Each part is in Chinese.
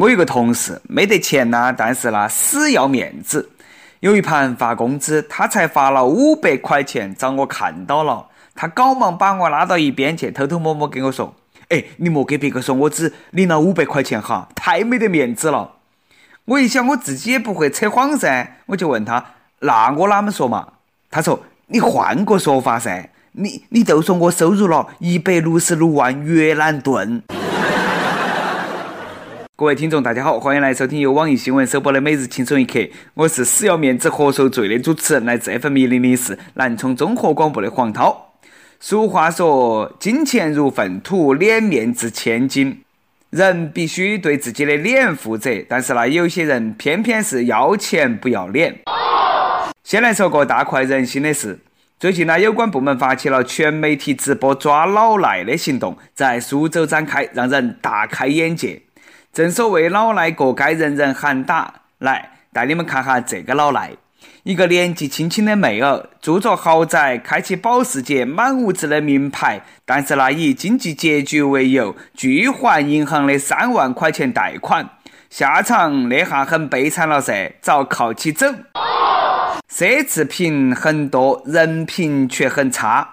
我有个同事没得钱呐，但是呢死要面子。有一盘发工资，他才发了五百块钱，遭我看到了，他赶忙把我拉到一边去，偷偷摸摸跟我说：“哎，你莫给别个说我只领了五百块钱哈，太没得面子了。”我一想，我自己也不会扯谎噻，我就问他：“那我哪么说嘛？”他说：“你换个说法噻，你你就说我收入了一百六十六万越南盾。”各位听众，大家好，欢迎来收听由网易新闻首播的《每日轻松一刻》，我是死要面子活受罪的主持人，来自 FM 一零零四南充综合广播的黄涛。俗话说：“金钱如粪土，脸面值千金。”人必须对自己的脸负责，但是呢，有些人偏偏是要钱不要脸。先来说个大快人心的事：最近呢，有关部门发起了全媒体直播抓老赖的行动，在苏州展开，让人大开眼界。正所谓老赖过街，人人喊打。来，带你们看哈这个老赖，一个年纪轻轻的妹儿，住着豪宅，开起保时捷，满屋子的名牌，但是呢，以经济拮据为由，拒还银行的三万块钱贷款，下场那下很悲惨了噻，遭铐起走。奢侈品很多，人品却很差，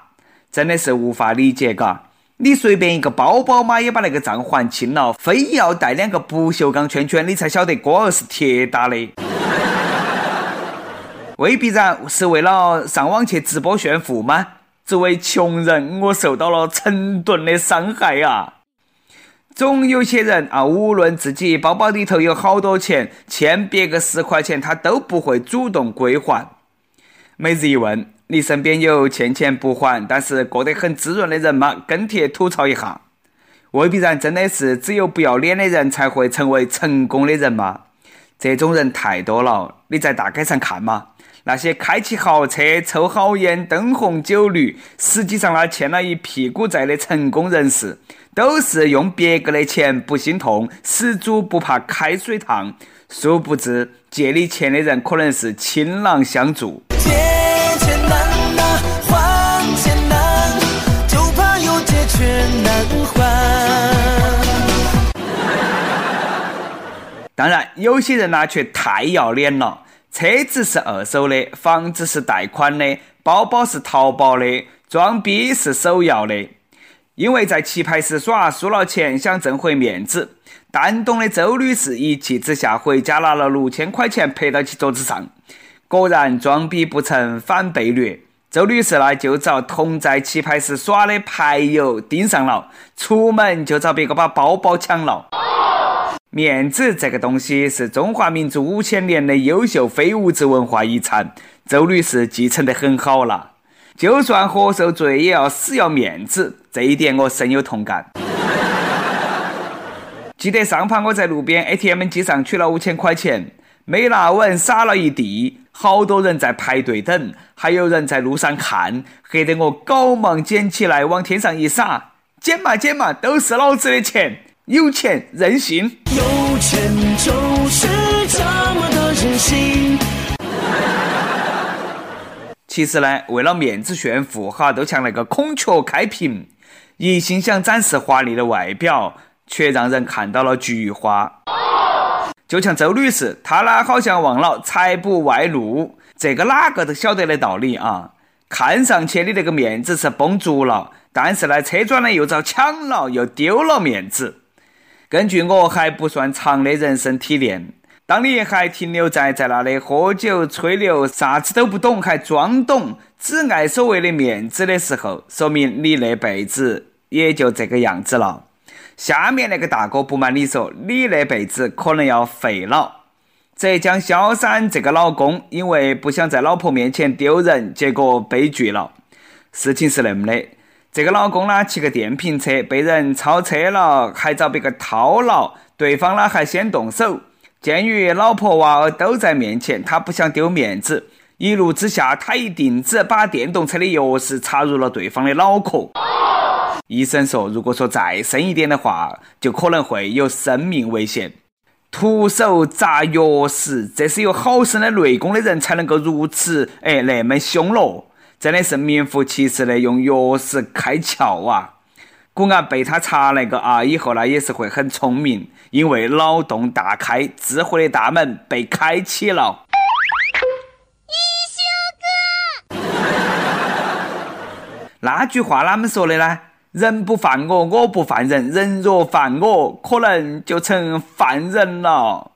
真的是无法理解，嘎。你随便一个包包嘛，也把那个账还清了，非要带两个不锈钢圈圈，你才晓得锅儿是铁打的。未必然是为了上网去直播炫富吗？作为穷人，我受到了成吨的伤害啊！总有些人啊，无论自己包包里头有好多钱，欠别个十块钱，他都不会主动归还。每日一问。你身边有欠钱不还，但是过得很滋润的人吗？跟帖吐槽一下。未必然，真的是只有不要脸的人才会成为成功的人吗？这种人太多了，你在大街上看嘛，那些开起豪车、抽好烟、灯红酒绿，实际上呢欠了一屁股债的成功人士，都是用别个的钱不心痛，死猪不怕开水烫。殊不知，借你钱的人可能是倾囊相助。当然，有些人呢却太要脸了。车子是二手的，房子是贷款的，包包是淘宝的，装逼是首要的。因为在棋牌室耍输了钱，想挣回面子，蛋懂的周女士一气之下回家拿了六千块钱拍到其桌子上。果然装逼不成反被虐，周女士呢就找同在棋牌室耍的牌友盯上了，出门就遭别个把包包抢了。面子这个东西是中华民族五千年的优秀非物质文化遗产，周女士继承得很好了。就算活受罪，也要死要面子，这一点我深有同感。记得上盘我在路边 ATM 机上取了五千块钱，没拿稳，撒了一地，好多人在排队等，还有人在路上看，吓得我赶忙捡起来往天上一撒，捡嘛捡嘛，都是老子的钱。有钱任性，有钱就是这么的任性。其实呢，为了面子炫富哈，都像那个孔雀开屏，一心想展示华丽的外表，却让人看到了菊花。就像周女士，她呢好像忘了财不外露，这个哪个都晓得的道理啊。看上去你那个面子是绷足了，但是呢，车转呢又遭抢了，又丢了面子。根据我还不算长的人生体验，当你还停留在在那里喝酒吹牛，啥子都不懂，还装懂，只爱所谓的面子的时候，说明你那辈子也就这个样子了。下面那个大哥不瞒你说，你那辈子可能要废了。浙江萧山这个老公因为不想在老婆面前丢人，结果悲剧了。事情是那么的。这个老公呢，骑个电瓶车被人超车了，还遭别个套了。对方呢还先动手。鉴于老婆娃儿都在面前，他不想丢面子，一怒之下，他一定子把电动车的钥匙插入了对方的脑壳。医生说，如果说再深一点的话，就可能会有生命危险。徒手砸钥匙，这是有好深的内功的人才能够如此哎那么凶咯。真的是名副其实的用钥匙开窍啊！果然被他查那个啊，以后呢也是会很聪明，因为脑洞大开，智慧的大门被开启了。一休哥，那句话哪么说的呢？人不犯我，我不犯人；人若犯我，可能就成犯人了。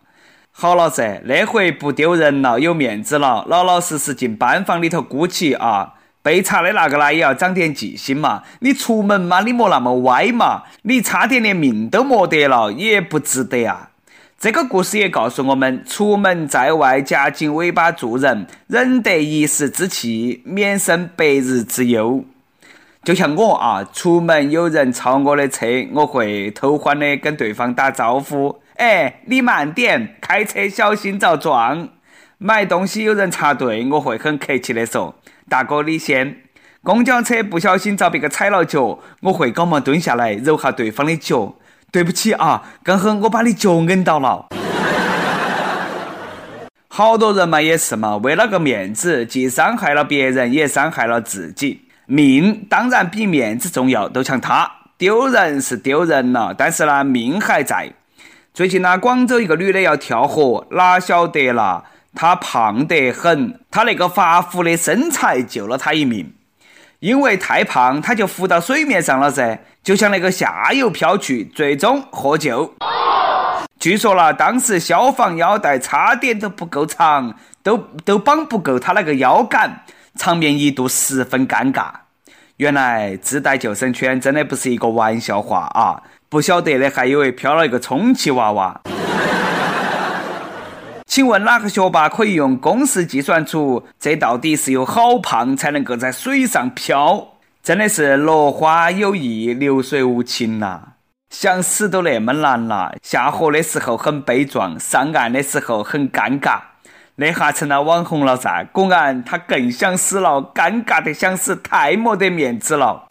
好了噻，那回不丢人了，有面子了，老老实实进班房里头鼓起啊。被查的那个呢，也要长点记性嘛。你出门嘛，你莫那么歪嘛。你差点连命都没得了，也不值得啊。这个故事也告诉我们：出门在外，夹紧尾巴做人，忍得一时之气，免生百日之忧。就像我啊，出门有人超我的车，我会偷欢的跟对方打招呼：“哎，你慢点，开车小心遭撞。”买东西有人插队，我会很客气的说。大哥，你先。公交车不小心遭别个踩了脚，我会赶忙蹲下来揉下对方的脚。对不起啊，刚好我把你脚摁到了。好多人嘛也是嘛，为了个面子，既伤害了别人，也伤害了自己。命当然比面子重要，都像他丢人是丢人了，但是呢，命还在。最近呢，广州一个女的要跳河，哪晓得啦？她胖得很，她那个发福的身材救了她一命。因为太胖，她就浮到水面上了噻，就像那个下游漂去，最终获救。据说啦，当时消防腰带差点都不够长，都都绑不够她那个腰杆，场面一度十分尴尬。原来自带救生圈真的不是一个玩笑话啊！不晓得的还以为飘了一个充气娃娃。请问哪个学霸可以用公式计算出这到底是有好胖才能够在水上漂？真的是落花有意，流水无情呐！想死都那么难了，下河的时候很悲壮，上岸的时候很尴尬，那下成了网红了噻。果然他更想死了，尴尬的想死，太没得面子了。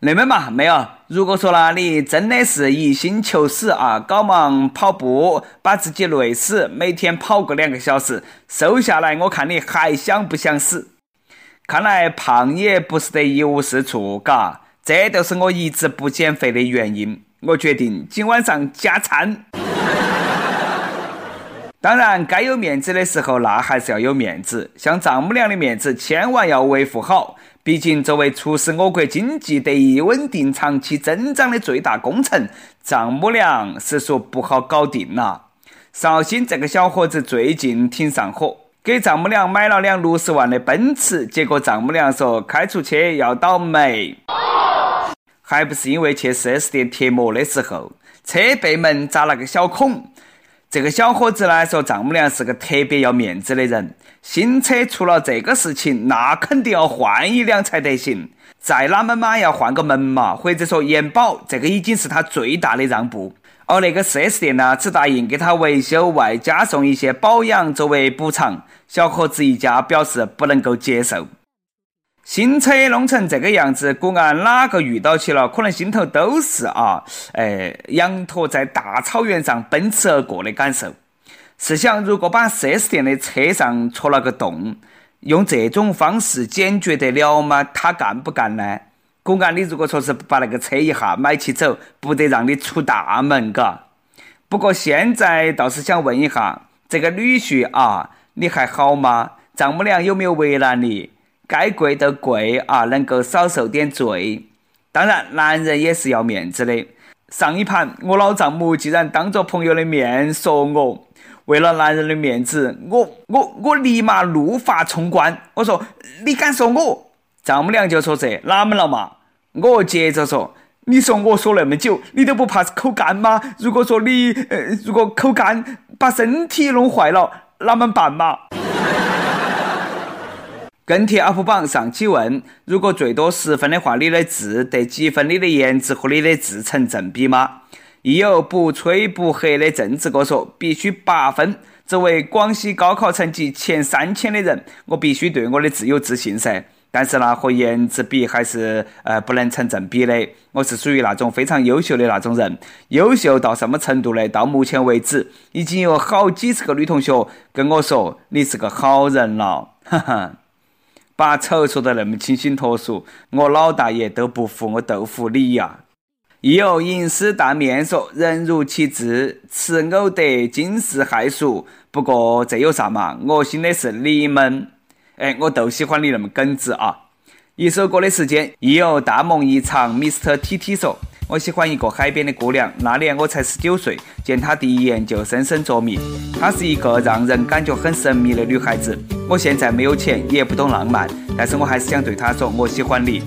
那么嘛，没有。如果说呢，你真的是一心求死啊，搞忙跑步，把自己累死，每天跑个两个小时，瘦下来，我看你还想不想死？看来胖也不是得一无是处，嘎，这都是我一直不减肥的原因。我决定今晚上加餐。当然，该有面子的时候，那还是要有面子。像丈母娘的面子，千万要维护好。毕竟，作为促使我国经济得以稳定长期增长的最大功臣，丈母娘是说不好搞定了。绍兴这个小伙子最近挺上火，给丈母娘买了辆六十万的奔驰，结果丈母娘说开出去要倒霉，还不是因为去 4S 店贴膜的时候，车背门扎了个小孔。这个小伙子呢说，丈母娘是个特别要面子的人，新车出了这个事情，那肯定要换一辆才得行。再哪么嘛要换个门嘛，或者说延保，这个已经是他最大的让步。而那个 4S 店呢，只答应给他维修，外加送一些保养作为补偿。小伙子一家表示不能够接受。新车弄成这个样子，果然哪个遇到起了，可能心头都是啊，哎，羊驼在大草原上奔驰而过的感受。试想，如果把 4S 店的车上戳了个洞，用这种方式解决得了吗？他干不干呢？果然，你如果说是把那个车一下买起走，不得让你出大门，嘎。不过现在倒是想问一下，这个女婿啊，你还好吗？丈母娘有没有为难你？该跪的跪啊，能够少受点罪。当然，男人也是要面子的。上一盘，我老丈母竟然当着朋友的面说我，为了男人的面子，我我我立马怒发冲冠。我说你敢说我？丈母娘就说这哪么了嘛？我接着说，你说我说那么久，你都不怕口干吗？如果说你呃，如果口干把身体弄坏了，哪么办嘛？跟帖 UP 榜上期问：如果最多十分的话，你的字得几分？你的颜值和你的字成正比吗？亦有不吹不黑的政治哥说：必须八分。作为广西高考成绩前三千的人，我必须对我的字有自信噻。但是呢，和颜值比还是呃不能成正比的。我是属于那种非常优秀的那种人，优秀到什么程度呢？到目前为止，已经有好几十个女同学跟我说你是个好人了，哈哈。把丑说得那么清新脱俗，我老大爷都不服我豆腐你呀！亦有吟诗大面说：“人如其智，此偶得，惊世骇俗。”不过这有啥嘛？恶心的是你们。哎，我都喜欢你那么耿直啊！一首歌的时间，亦有大梦一场，Mr. T T 说。我喜欢一个海边的姑娘，那年我才十九岁，见她第一眼就深深着迷。她是一个让人感觉很神秘的女孩子。我现在没有钱，也不懂浪漫，但是我还是想对她说，我喜欢你。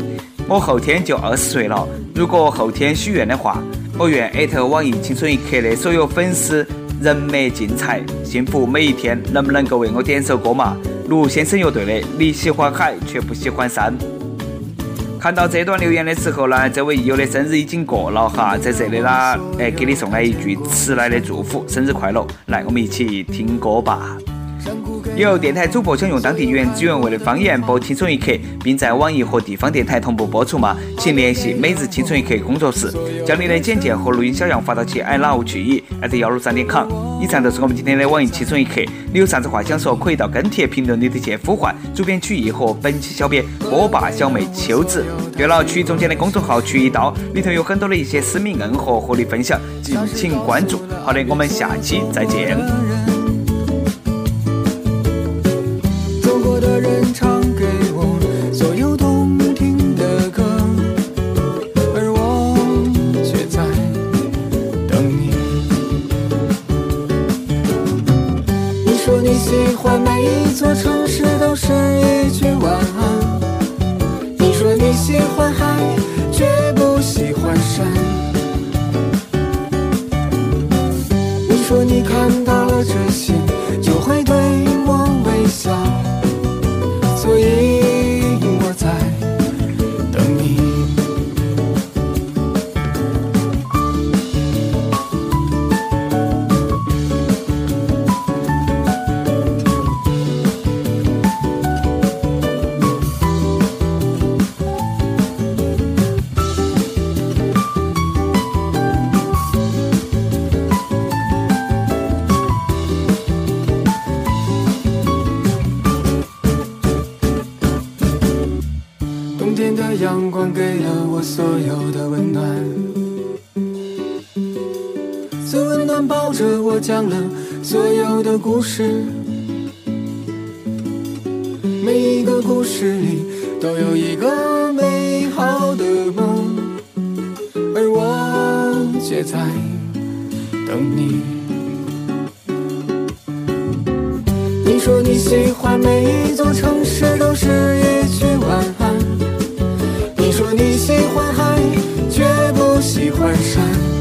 我后天就二十岁了，如果后天许愿的话，我愿艾特网易青春一刻的所有粉丝人美精彩，幸福每一天。能不能够为我点首歌嘛？卢先生乐队的《你喜欢海却不喜欢山》。看到这段留言的时候呢，这位益友的生日已经过了哈，在这里呢，哎，给你送来一句迟来的祝福，生日快乐！来，我们一起听歌吧。有电台主播想用当地原汁原味的方言播《青春一刻》，并在网易和地方电台同步播出吗？请联系每日青春一刻工作室，将你的简介和录音小样发到其 i love 去意艾特幺六三点 com。以上就是我们今天的网易青春一刻，你有啥子话想说，可以到跟帖评论里头去呼唤主编曲艺和本期小编波霸小妹秋子。对了，曲艺中间的公众号曲一刀里头有很多的一些私密硬货和你分享，敬请关注。好的，我们下期再见。喜了所有的故事，每一个故事里都有一个美好的梦，而我却在等你。你说你喜欢每一座城市都是一句晚安。你说你喜欢海，却不喜欢山。